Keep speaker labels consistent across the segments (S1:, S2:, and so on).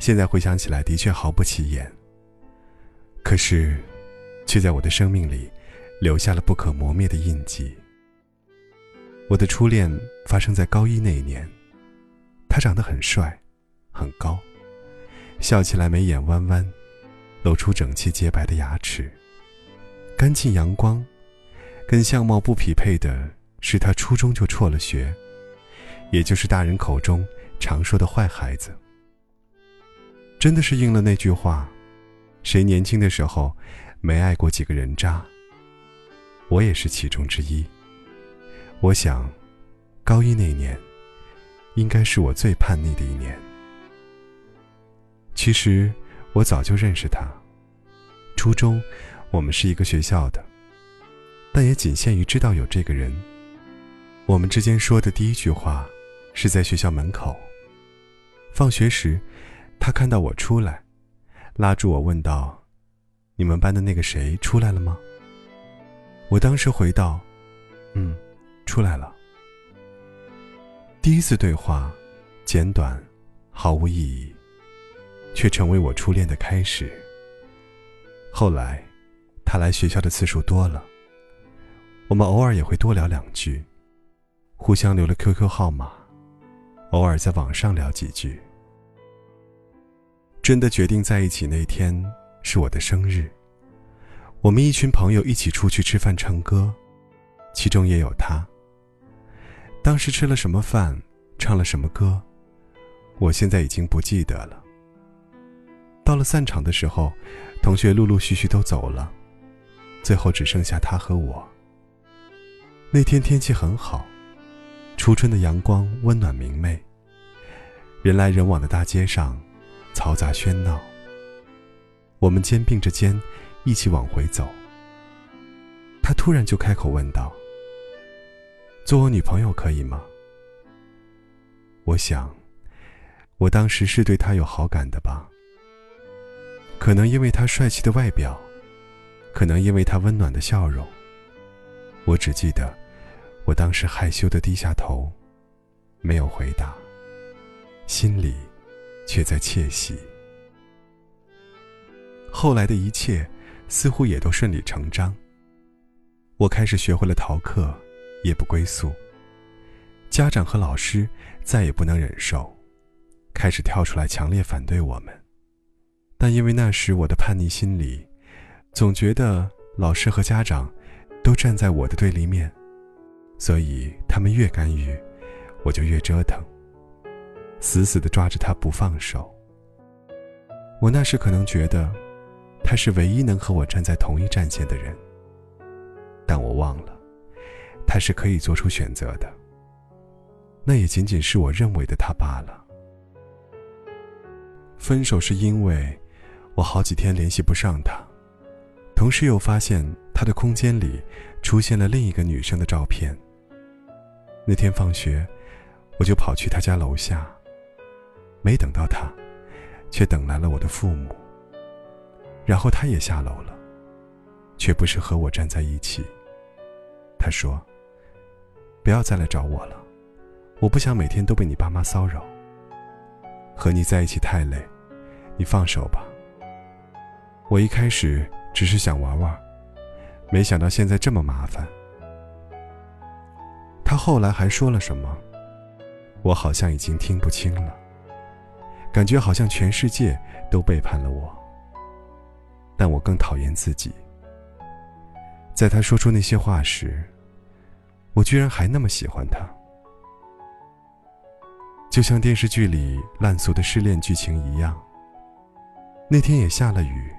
S1: 现在回想起来的确毫不起眼。可是，却在我的生命里留下了不可磨灭的印记。我的初恋发生在高一那一年，他长得很帅，很高，笑起来眉眼弯弯，露出整齐洁白的牙齿，干净阳光。跟相貌不匹配的是，他初中就辍了学，也就是大人口中。常说的坏孩子，真的是应了那句话：“谁年轻的时候没爱过几个人渣？”我也是其中之一。我想，高一那年，应该是我最叛逆的一年。其实我早就认识他，初中我们是一个学校的，但也仅限于知道有这个人。我们之间说的第一句话，是在学校门口。放学时，他看到我出来，拉住我问道：“你们班的那个谁出来了吗？”我当时回道：“嗯，出来了。”第一次对话，简短，毫无意义，却成为我初恋的开始。后来，他来学校的次数多了，我们偶尔也会多聊两句，互相留了 QQ 号码。偶尔在网上聊几句。真的决定在一起那天是我的生日。我们一群朋友一起出去吃饭唱歌，其中也有他。当时吃了什么饭，唱了什么歌，我现在已经不记得了。到了散场的时候，同学陆陆续续都走了，最后只剩下他和我。那天天气很好。初春的阳光温暖明媚，人来人往的大街上，嘈杂喧闹。我们肩并着肩，一起往回走。他突然就开口问道：“做我女朋友可以吗？”我想，我当时是对他有好感的吧。可能因为他帅气的外表，可能因为他温暖的笑容。我只记得。我当时害羞的低下头，没有回答，心里却在窃喜。后来的一切似乎也都顺理成章。我开始学会了逃课，夜不归宿。家长和老师再也不能忍受，开始跳出来强烈反对我们。但因为那时我的叛逆心理，总觉得老师和家长都站在我的对立面。所以他们越干预，我就越折腾，死死的抓着他不放手。我那时可能觉得，他是唯一能和我站在同一战线的人，但我忘了，他是可以做出选择的。那也仅仅是我认为的他罢了。分手是因为，我好几天联系不上他，同时又发现他的空间里出现了另一个女生的照片。那天放学，我就跑去他家楼下。没等到他，却等来了我的父母。然后他也下楼了，却不是和我站在一起。他说：“不要再来找我了，我不想每天都被你爸妈骚扰。和你在一起太累，你放手吧。”我一开始只是想玩玩，没想到现在这么麻烦。他后来还说了什么？我好像已经听不清了。感觉好像全世界都背叛了我。但我更讨厌自己。在他说出那些话时，我居然还那么喜欢他。就像电视剧里烂俗的失恋剧情一样。那天也下了雨。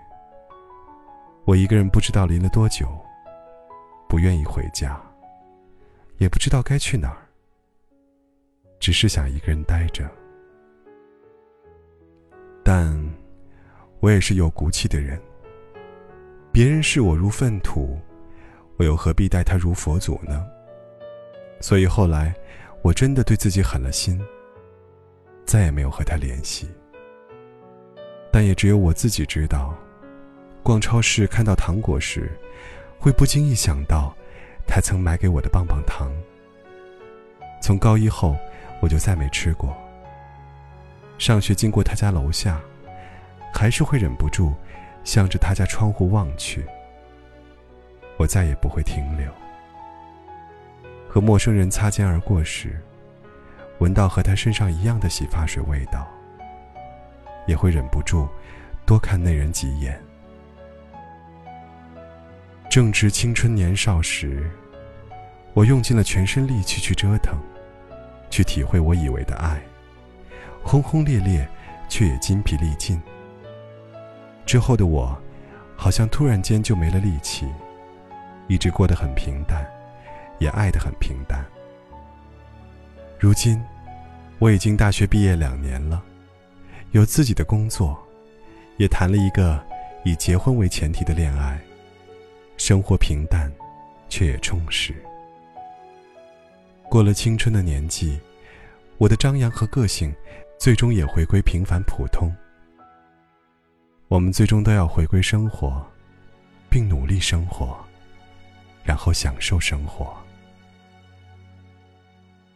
S1: 我一个人不知道淋了多久，不愿意回家。也不知道该去哪儿，只是想一个人待着。但我也是有骨气的人。别人视我如粪土，我又何必待他如佛祖呢？所以后来，我真的对自己狠了心，再也没有和他联系。但也只有我自己知道，逛超市看到糖果时，会不经意想到他曾买给我的棒棒糖。从高一后，我就再没吃过。上学经过他家楼下，还是会忍不住向着他家窗户望去。我再也不会停留。和陌生人擦肩而过时，闻到和他身上一样的洗发水味道，也会忍不住多看那人几眼。正值青春年少时，我用尽了全身力气去折腾，去体会我以为的爱，轰轰烈烈，却也筋疲力尽。之后的我，好像突然间就没了力气，一直过得很平淡。也爱得很平淡。如今，我已经大学毕业两年了，有自己的工作，也谈了一个以结婚为前提的恋爱，生活平淡，却也充实。过了青春的年纪，我的张扬和个性，最终也回归平凡普通。我们最终都要回归生活，并努力生活，然后享受生活。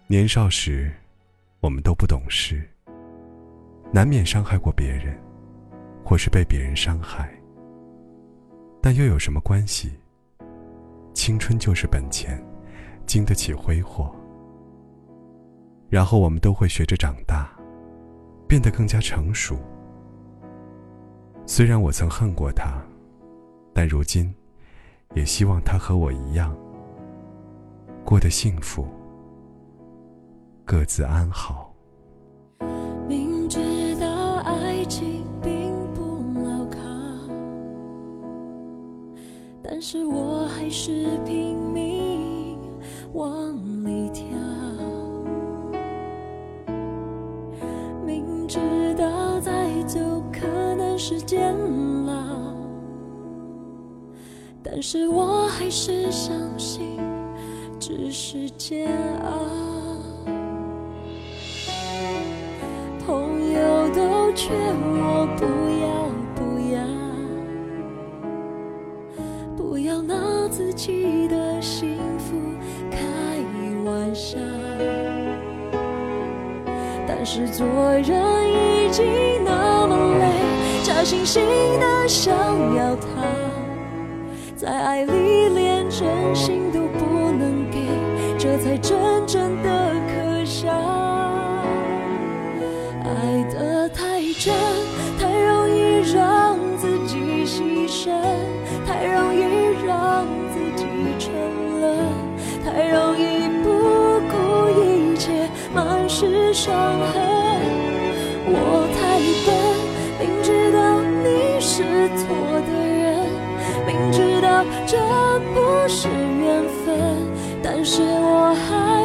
S1: 年少时，我们都不懂事，难免伤害过别人，或是被别人伤害。但又有什么关系？青春就是本钱，经得起挥霍。然后我们都会学着长大，变得更加成熟。虽然我曾恨过他，但如今，也希望他和我一样，过得幸福。各自安好。
S2: 明知道爱情并不牢靠，但是我还是拼但是我还是相信只是煎熬。朋友都劝我不要不要，不要拿自己的幸福开玩笑。但是做人已经那么累，假惺惺的想要他，在爱里连真心都不能给，这才真正的可笑。爱得太真太容易让自己牺牲，太容易让自己沉沦，太容易不顾一切，满是伤痕。这不是缘分，但是我还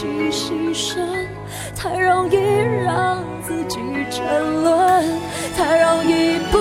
S2: 己牺牲，太容易让自己沉沦，太容易不。